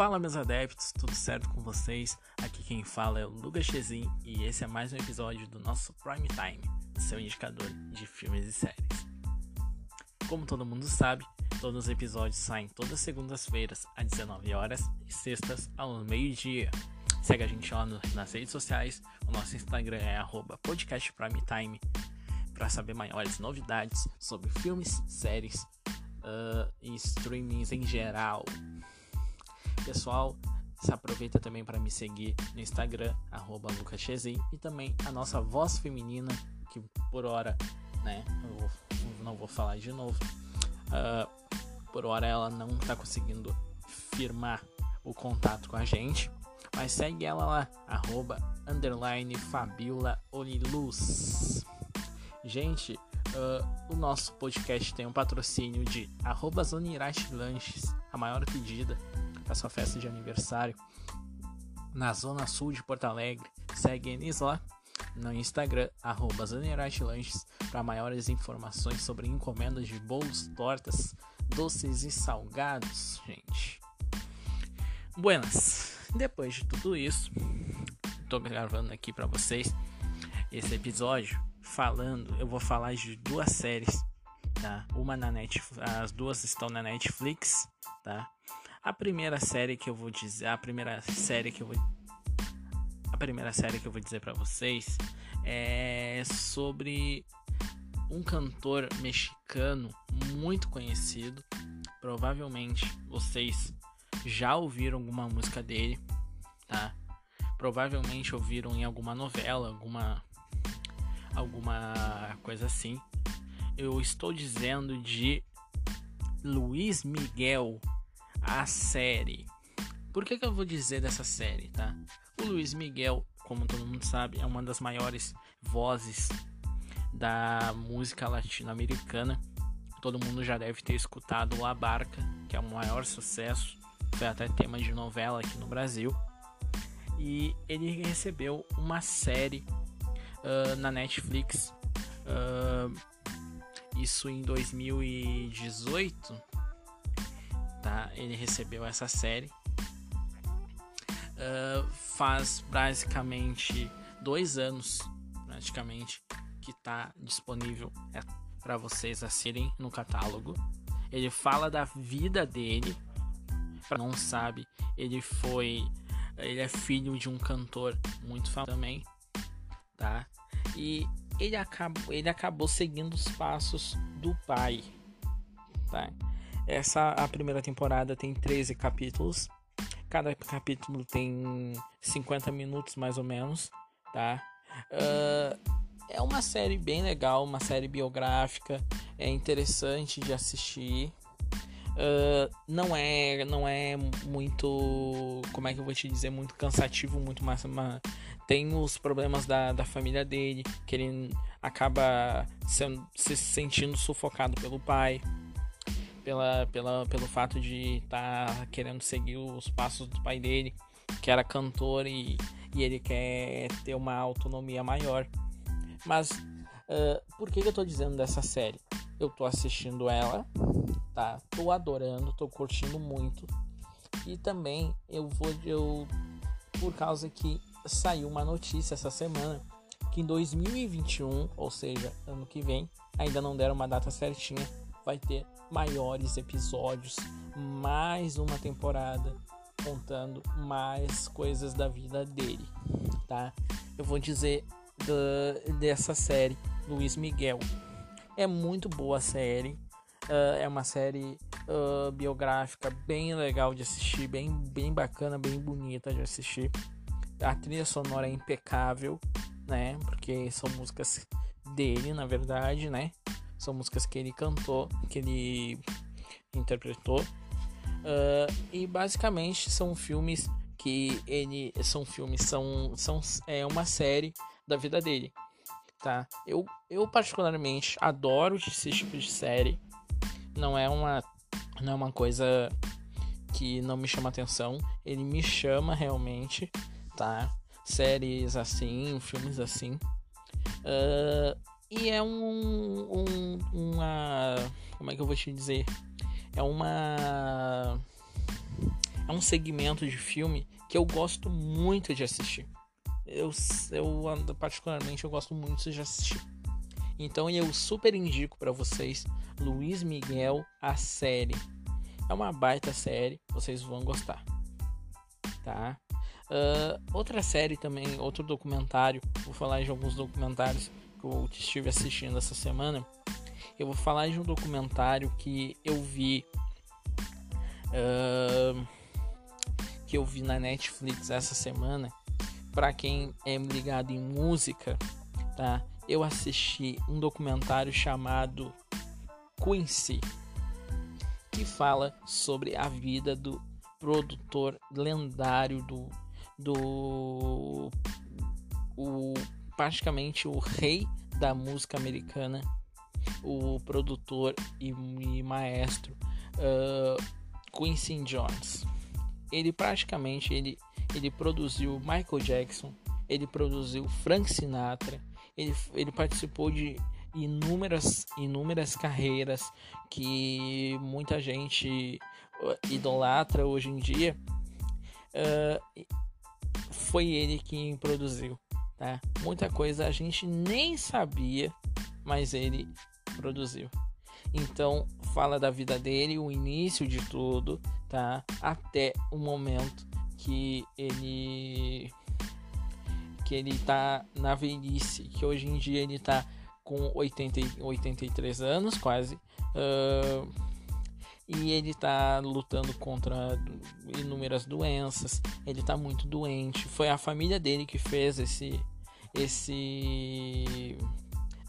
Fala meus adeptos, tudo certo com vocês? Aqui quem fala é o Lucas Chezin e esse é mais um episódio do nosso Prime Time, seu indicador de filmes e séries. Como todo mundo sabe, todos os episódios saem todas as segundas-feiras às 19 horas e sextas ao meio-dia. Segue a gente lá nas redes sociais, o nosso Instagram é podcastprimetime para saber maiores novidades sobre filmes, séries uh, e streamings em geral. Pessoal, se aproveita também para me seguir no Instagram, @lucachezin e também a nossa voz feminina, que por hora, né, vou, não vou falar de novo, uh, por hora ela não está conseguindo firmar o contato com a gente, mas segue ela lá, arroba, underline Fabiola Oliluz. Gente, uh, o nosso podcast tem um patrocínio de arroba Lanches, a maior pedida para sua festa de aniversário na zona sul de Porto Alegre. Segue eles lá no Instagram, arroba para maiores informações sobre encomendas de bolos, tortas, doces e salgados, gente. Buenas, depois de tudo isso, estou gravando aqui para vocês esse episódio falando, eu vou falar de duas séries, tá? Uma na Netflix, as duas estão na Netflix, tá? A primeira série que eu vou dizer, a primeira série que eu vou a primeira série que eu vou dizer para vocês é sobre um cantor mexicano muito conhecido. Provavelmente vocês já ouviram alguma música dele, tá? Provavelmente ouviram em alguma novela, alguma alguma coisa assim. Eu estou dizendo de Luiz Miguel a série. Por que, que eu vou dizer dessa série, tá? O Luiz Miguel, como todo mundo sabe, é uma das maiores vozes da música latino-americana. Todo mundo já deve ter escutado La Barca, que é o maior sucesso, foi até tema de novela aqui no Brasil. E ele recebeu uma série uh, na Netflix, uh, isso em 2018, tá? Ele recebeu essa série. Uh, faz basicamente dois anos, praticamente, que está disponível é, para vocês assistirem no catálogo. Ele fala da vida dele. Para não sabe, ele foi, ele é filho de um cantor muito famoso também, tá? E ele acabou, ele acabou seguindo os passos do pai, tá? Essa a primeira temporada tem 13 capítulos. Cada capítulo tem 50 minutos mais ou menos, tá? Uh, é uma série bem legal, uma série biográfica, é interessante de assistir. Uh, não é não é muito como é que eu vou te dizer muito cansativo muito mais tem os problemas da, da família dele que ele acaba sendo, se sentindo sufocado pelo pai pela, pela, pelo fato de estar tá querendo seguir os passos do pai dele, que era cantor e, e ele quer ter uma autonomia maior. Mas uh, por que, que eu tô dizendo dessa série? Eu tô assistindo ela, tá? Tô adorando, tô curtindo muito. E também eu vou eu por causa que saiu uma notícia essa semana que em 2021, ou seja, ano que vem, ainda não deram uma data certinha, vai ter maiores episódios, mais uma temporada contando mais coisas da vida dele, tá? Eu vou dizer do, dessa série, Luiz Miguel. É muito boa a série, uh, é uma série uh, biográfica bem legal de assistir, bem, bem bacana, bem bonita de assistir. A trilha sonora é impecável, né? Porque são músicas dele, na verdade, né? São músicas que ele cantou, que ele interpretou. Uh, e basicamente são filmes que ele são filmes são são é uma série da vida dele tá? Eu eu particularmente adoro esse tipo de série. Não é uma não é uma coisa que não me chama atenção. Ele me chama realmente tá? Séries assim filmes assim. Uh, e é um, um, uma. Como é que eu vou te dizer? É uma. é um segmento de filme que eu gosto muito de assistir. Eu, eu particularmente eu gosto muito de assistir. Então eu super indico para vocês Luiz Miguel a série. É uma baita série, vocês vão gostar, tá? Uh, outra série também, outro documentário. Vou falar de alguns documentários que eu estive assistindo essa semana. Eu vou falar de um documentário que eu vi. Uh, que eu vi na Netflix essa semana. Para quem é ligado em música, tá? Eu assisti um documentário chamado Quincy, que fala sobre a vida do produtor lendário do do o praticamente o rei da música americana, o produtor e, e maestro uh, Quincy Jones. Ele praticamente ele, ele produziu Michael Jackson, ele produziu Frank Sinatra, ele, ele participou de inúmeras inúmeras carreiras que muita gente idolatra hoje em dia. Uh, foi ele quem produziu, tá? Muita coisa a gente nem sabia, mas ele produziu. Então, fala da vida dele, o início de tudo, tá? Até o momento que ele que ele tá na velhice, que hoje em dia ele tá com 80, 83 anos, quase. Uh, e ele tá lutando contra inúmeras doenças, ele tá muito doente. Foi a família dele que fez esse esse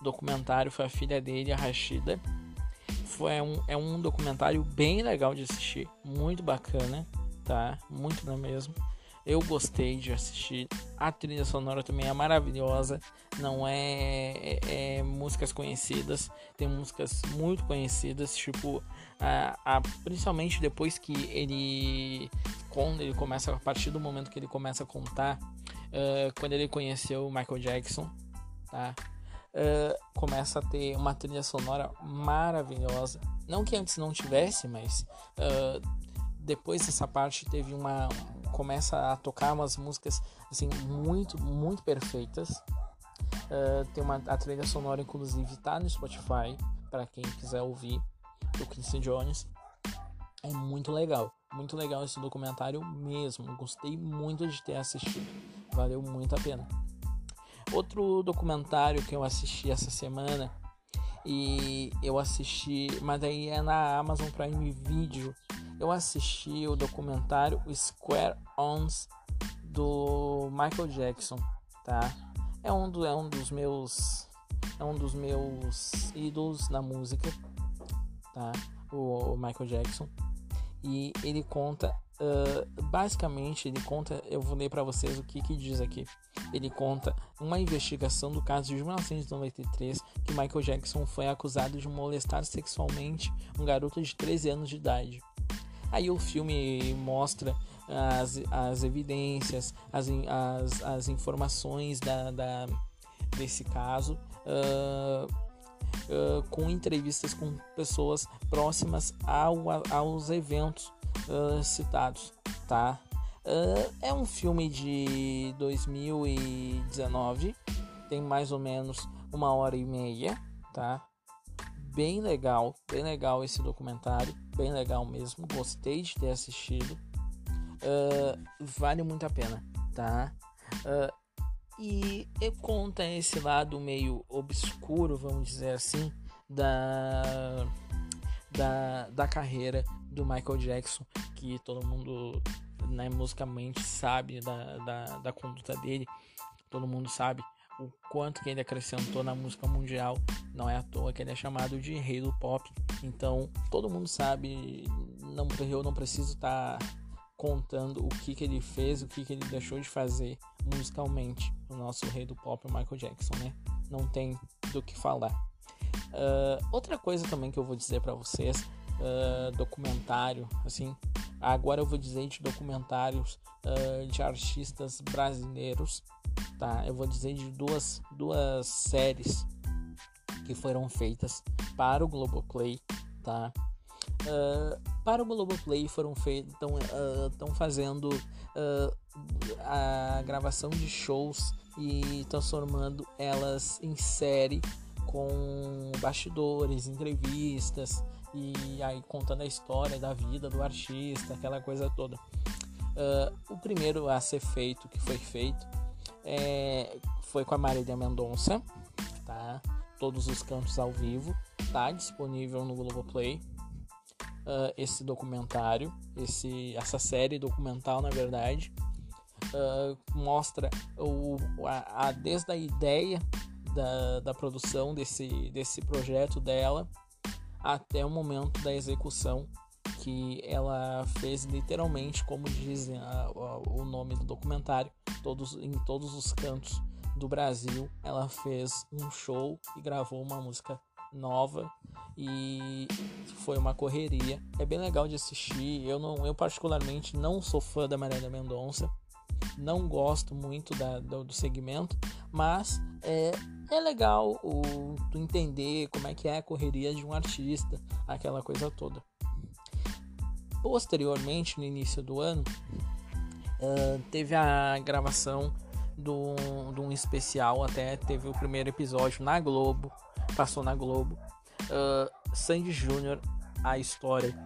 documentário, foi a filha dele, a Rashida. Foi um, é um documentário bem legal de assistir, muito bacana, tá? Muito não mesmo. Eu gostei de assistir. A trilha sonora também é maravilhosa. Não é, é, é músicas conhecidas, tem músicas muito conhecidas, tipo a, a, principalmente depois que ele quando ele começa a partir do momento que ele começa a contar uh, quando ele conheceu o Michael Jackson, tá? Uh, começa a ter uma trilha sonora maravilhosa. Não que antes não tivesse, mas uh, depois dessa parte teve uma começa a tocar umas músicas assim muito muito perfeitas. Uh, tem uma a trilha sonora inclusive tá no Spotify para quem quiser ouvir do Quincy Jones. É muito legal, muito legal esse documentário mesmo. Gostei muito de ter assistido, valeu muito a pena. Outro documentário que eu assisti essa semana e eu assisti, mas daí é na Amazon Prime Video eu assisti o documentário Square Ons do Michael Jackson, tá? É um, do, é um dos meus é um dos meus ídolos na música, tá? O, o Michael Jackson e ele conta uh, basicamente ele conta eu vou ler para vocês o que que diz aqui ele conta uma investigação do caso de 1993 que Michael Jackson foi acusado de molestar sexualmente um garoto de 13 anos de idade Aí o filme mostra as, as evidências, as, as, as informações da, da desse caso, uh, uh, com entrevistas com pessoas próximas ao, aos eventos uh, citados, tá? é um filme de 2019, tem mais ou menos uma hora e meia, tá? Bem legal, bem legal esse documentário, bem legal mesmo. Gostei de ter assistido. Uh, vale muito a pena, tá? Uh, e, e conta esse lado meio obscuro, vamos dizer assim, da, da, da carreira do Michael Jackson, que todo mundo né, musicalmente sabe da, da, da conduta dele, todo mundo sabe o quanto que ele acrescentou na música mundial. Não é à toa que ele é chamado de rei do pop. Então, todo mundo sabe, não, eu não preciso estar tá contando o que, que ele fez, o que, que ele deixou de fazer musicalmente. O nosso rei do pop, o Michael Jackson, né? Não tem do que falar. Uh, outra coisa também que eu vou dizer para vocês, uh, documentário, assim, agora eu vou dizer de documentários uh, de artistas brasileiros tá? Eu vou dizer de duas, duas séries que foram feitas para o Globoplay, tá? Uh, para o Globoplay foram feitos estão uh, fazendo uh, a gravação de shows e transformando elas em série com bastidores, entrevistas e aí contando a história da vida do artista, aquela coisa toda. Uh, o primeiro a ser feito, que foi feito, é, foi com a Marília Mendonça, tá? Todos os cantos ao vivo, tá disponível no Globoplay. Uh, esse documentário, esse, essa série documental, na verdade, uh, mostra o, a, a, desde a ideia da, da produção desse, desse projeto dela até o momento da execução que ela fez literalmente como dizem a, a, o nome do documentário todos em todos os cantos do Brasil ela fez um show e gravou uma música nova. E foi uma correria. É bem legal de assistir. Eu não eu particularmente não sou fã da Marília Mendonça. Não gosto muito da, do, do segmento. Mas é, é legal o, tu entender como é que é a correria de um artista, aquela coisa toda. Posteriormente, no início do ano, uh, teve a gravação de um especial, até teve o primeiro episódio na Globo, passou na Globo. Uh, Sandy Júnior, a história.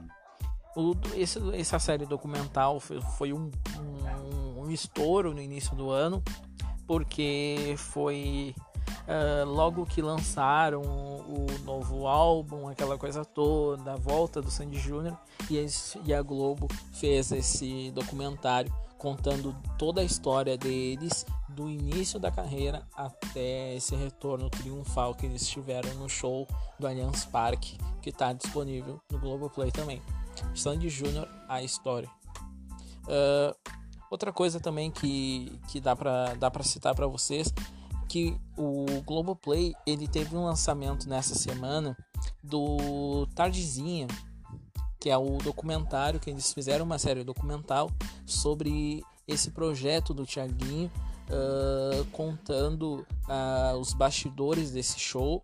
O, esse, essa série documental foi, foi um, um, um estouro no início do ano porque foi uh, logo que lançaram o novo álbum, aquela coisa toda, a volta do Sandy Júnior, e, e a Globo fez esse documentário contando toda a história deles, do início da carreira até esse retorno triunfal que eles tiveram no show do Allianz Parque, que está disponível no Globoplay também. Sandy Júnior, a história. Uh, Outra coisa também que, que dá para dá citar para vocês que o Globoplay ele teve um lançamento nessa semana do Tardezinha, que é o documentário que eles fizeram uma série documental sobre esse projeto do Tiaguinho, uh, contando uh, os bastidores desse show,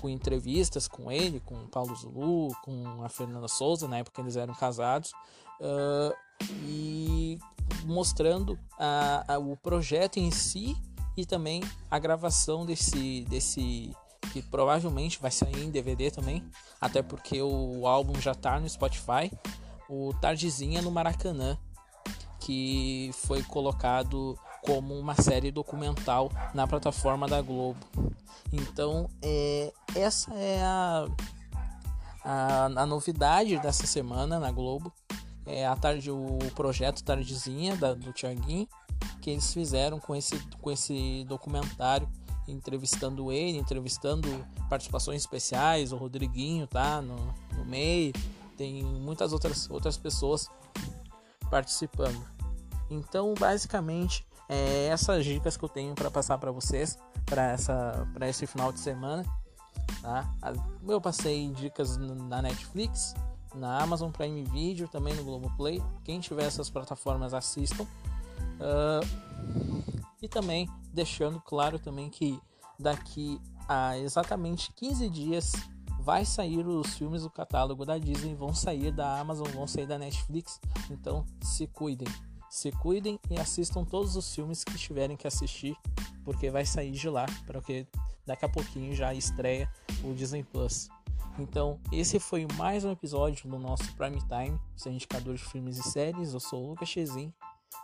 com entrevistas com ele, com o Paulo Zulu, com a Fernanda Souza, na época eles eram casados, uh, e mostrando a, a, o projeto em si e também a gravação desse, desse que provavelmente vai sair em DVD também, até porque o álbum já tá no Spotify, o Tardezinha no Maracanã, que foi colocado como uma série documental na plataforma da Globo. Então, é, essa é a, a, a novidade dessa semana na Globo é, a tarde, o projeto Tardezinha da, do Tiaguinho, que eles fizeram com esse, com esse documentário, entrevistando ele, entrevistando participações especiais, o Rodriguinho tá no, no meio, tem muitas outras, outras pessoas participando. Então, basicamente, é essas dicas que eu tenho para passar para vocês para essa para esse final de semana, tá? Eu passei dicas na Netflix, na Amazon Prime Video, também no Globoplay. Quem tiver essas plataformas assistam. Uh, e também deixando claro também que daqui a exatamente 15 dias vai sair os filmes do catálogo da Disney, vão sair da Amazon, vão sair da Netflix. Então se cuidem, se cuidem e assistam todos os filmes que tiverem que assistir, porque vai sair de lá, porque daqui a pouquinho já estreia o Disney Plus. Então, esse foi mais um episódio do nosso Prime Time, seu indicador de filmes e séries. Eu sou o Lucas Chezin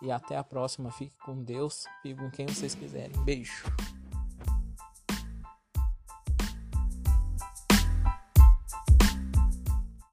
e até a próxima. Fique com Deus, fique com quem vocês quiserem. Beijo.